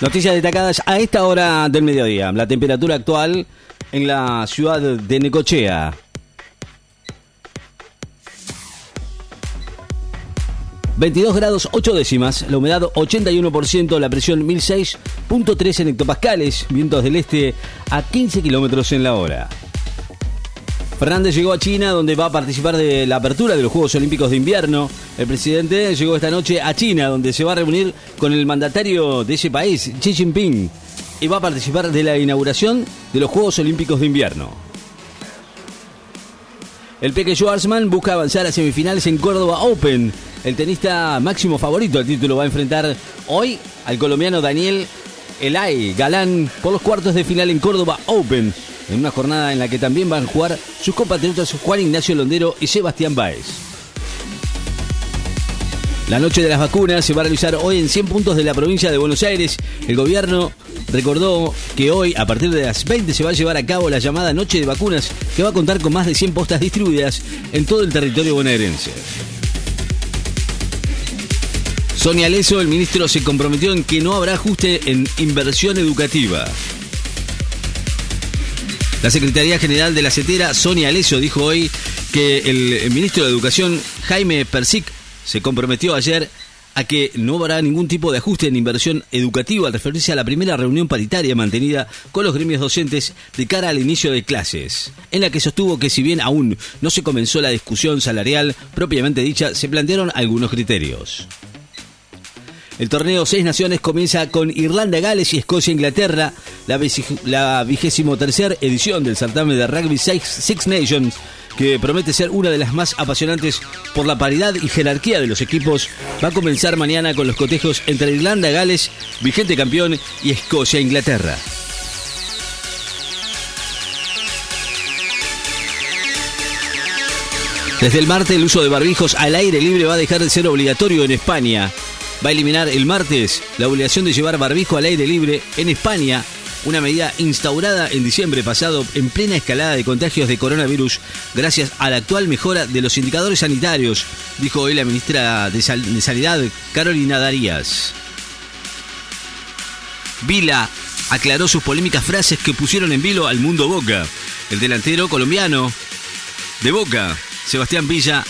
Noticias destacadas a esta hora del mediodía. La temperatura actual en la ciudad de Necochea. ...22 grados 8 décimas... ...la humedad 81%... ...la presión 1006.3 en hectopascales... ...vientos del este a 15 kilómetros en la hora... Fernández llegó a China donde va a participar de la apertura de los Juegos Olímpicos de Invierno. El presidente llegó esta noche a China donde se va a reunir con el mandatario de ese país, Xi Jinping, y va a participar de la inauguración de los Juegos Olímpicos de Invierno. El Peque Schwarzman busca avanzar a semifinales en Córdoba Open. El tenista máximo favorito al título va a enfrentar hoy al colombiano Daniel Elay Galán por los cuartos de final en Córdoba Open en una jornada en la que también van a jugar sus compatriotas Juan Ignacio Londero y Sebastián Báez. La noche de las vacunas se va a realizar hoy en 100 puntos de la provincia de Buenos Aires. El gobierno recordó que hoy, a partir de las 20, se va a llevar a cabo la llamada Noche de Vacunas, que va a contar con más de 100 postas distribuidas en todo el territorio bonaerense. Sonia Leso, el ministro, se comprometió en que no habrá ajuste en inversión educativa. La Secretaría General de la CETERA, Sonia Alesio, dijo hoy que el ministro de Educación, Jaime Persic, se comprometió ayer a que no habrá ningún tipo de ajuste en inversión educativa al referirse a la primera reunión paritaria mantenida con los gremios docentes de cara al inicio de clases, en la que sostuvo que si bien aún no se comenzó la discusión salarial propiamente dicha, se plantearon algunos criterios. El torneo Seis Naciones comienza con Irlanda, Gales y Escocia, Inglaterra, la, vigésimo tercera edición del certamen de rugby Six, Nations, que promete ser una de las más apasionantes por la paridad y jerarquía de los equipos, va a comenzar mañana con los cotejos entre Irlanda, Gales, vigente campeón, y Escocia, Inglaterra. Desde el martes el uso de barbijos al aire libre va a dejar de ser obligatorio en España va a eliminar el martes la obligación de llevar barbijo al aire libre en España, una medida instaurada en diciembre pasado en plena escalada de contagios de coronavirus gracias a la actual mejora de los indicadores sanitarios, dijo hoy la ministra de, Sanidad, Carolina Darías. Vila aclaró sus polémicas frases que pusieron en vilo al mundo Boca. El delantero colombiano de Boca, Sebastián Villa,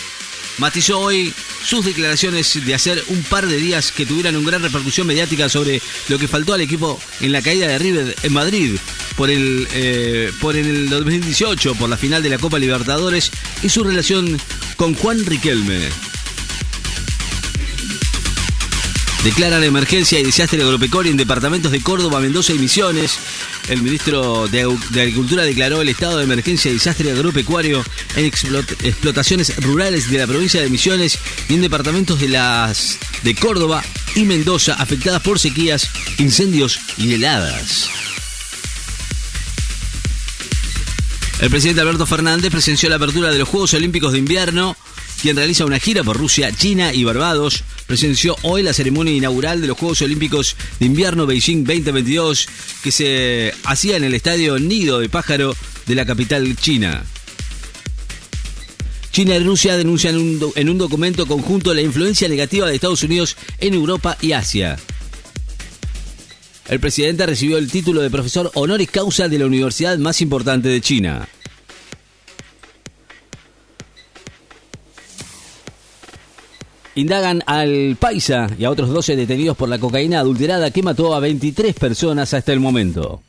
matizó hoy sus declaraciones de hacer un par de días que tuvieran una gran repercusión mediática sobre lo que faltó al equipo en la caída de River en Madrid por el, eh, por el 2018, por la final de la Copa Libertadores y su relación con Juan Riquelme. Declaran emergencia y desastre agropecuario en departamentos de Córdoba, Mendoza y Misiones. El ministro de, Agricultura declaró el estado de emergencia y desastre agropecuario en explotaciones rurales de la provincia de Misiones y en departamentos de las de Córdoba y Mendoza afectadas por sequías, incendios y heladas. El presidente Alberto Fernández presenció la apertura de los Juegos Olímpicos de Invierno quien realiza una gira por Rusia, China y Barbados, presenció hoy la ceremonia inaugural de los Juegos Olímpicos de Invierno Beijing 2022 que se hacía en el estadio Nido de Pájaro de la capital china. China y Rusia denuncian en un documento conjunto la influencia negativa de Estados Unidos en Europa y Asia. El presidente recibió el título de profesor honoris causa de la universidad más importante de China. Indagan al Paisa y a otros 12 detenidos por la cocaína adulterada que mató a 23 personas hasta el momento.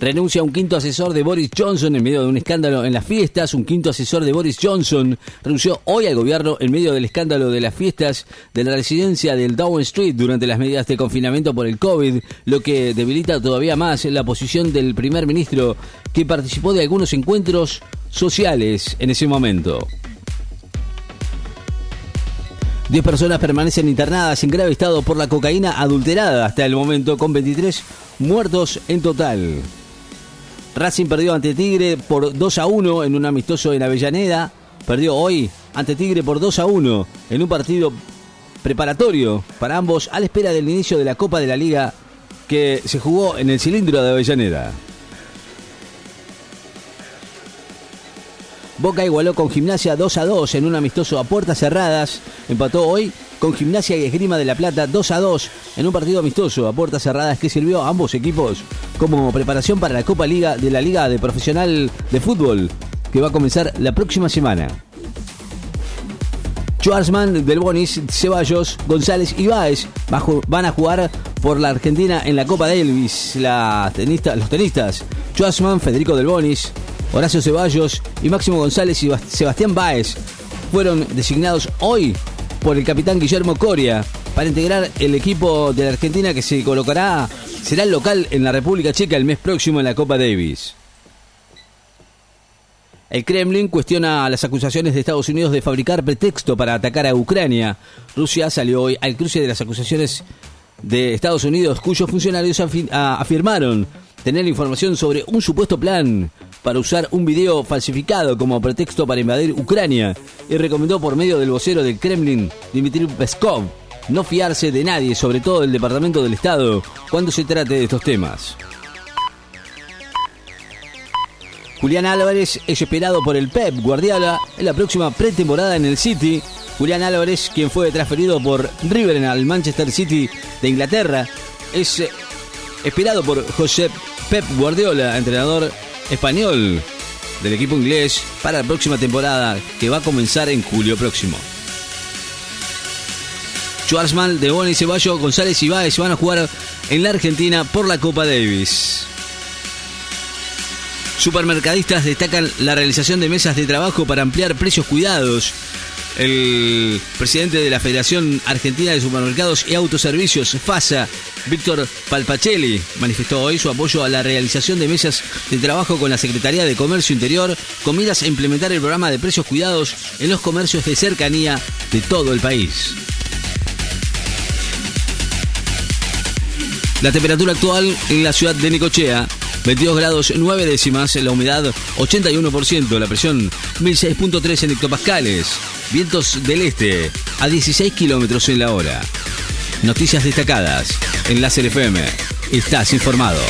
Renuncia un quinto asesor de Boris Johnson en medio de un escándalo en las fiestas. Un quinto asesor de Boris Johnson renunció hoy al gobierno en medio del escándalo de las fiestas de la residencia del Downing Street durante las medidas de confinamiento por el COVID, lo que debilita todavía más la posición del primer ministro que participó de algunos encuentros sociales en ese momento. 10 personas permanecen internadas en grave estado por la cocaína adulterada hasta el momento, con 23 muertos en total. Racing perdió ante Tigre por 2 a 1 en un amistoso en Avellaneda. Perdió hoy ante Tigre por 2 a 1 en un partido preparatorio para ambos a la espera del inicio de la Copa de la Liga que se jugó en el cilindro de Avellaneda. Boca igualó con Gimnasia 2 a 2 en un amistoso a puertas cerradas. Empató hoy con Gimnasia y Esgrima de la Plata 2 a 2 en un partido amistoso a puertas cerradas que sirvió a ambos equipos como preparación para la Copa Liga de la Liga de Profesional de Fútbol que va a comenzar la próxima semana. Schwarzman, Del Bonis, Ceballos, González y Báez van a jugar por la Argentina en la Copa Davis. los tenistas Schwarzman, Federico Del Bonis, Horacio Ceballos y Máximo González y Sebastián Báez fueron designados hoy por el capitán Guillermo Coria para integrar el equipo de la Argentina que se colocará, será el local en la República Checa el mes próximo en la Copa Davis. El Kremlin cuestiona las acusaciones de Estados Unidos de fabricar pretexto para atacar a Ucrania. Rusia salió hoy al cruce de las acusaciones de Estados Unidos, cuyos funcionarios afirmaron tener información sobre un supuesto plan para usar un video falsificado como pretexto para invadir Ucrania y recomendó por medio del vocero del Kremlin, Dmitry Peskov, no fiarse de nadie, sobre todo del Departamento del Estado, cuando se trate de estos temas. Julián Álvarez es esperado por el Pep Guardiola en la próxima pretemporada en el City. Julián Álvarez, quien fue transferido por River al Manchester City de Inglaterra, es eh, esperado por José Pep Guardiola, entrenador español del equipo inglés, para la próxima temporada que va a comenzar en julio próximo. Schwarzman, De y Ceballos, González y Báez van a jugar en la Argentina por la Copa Davis. Supermercadistas destacan la realización de mesas de trabajo para ampliar precios cuidados. El presidente de la Federación Argentina de Supermercados y Autoservicios, FASA, Víctor Palpacelli, manifestó hoy su apoyo a la realización de mesas de trabajo con la Secretaría de Comercio Interior con miras a implementar el programa de precios cuidados en los comercios de cercanía de todo el país. La temperatura actual en la ciudad de Nicochea 22 grados 9 décimas, la humedad 81%, la presión 1006.3 en hectopascales, vientos del este a 16 kilómetros en la hora. Noticias destacadas en Láser FM. Estás informado.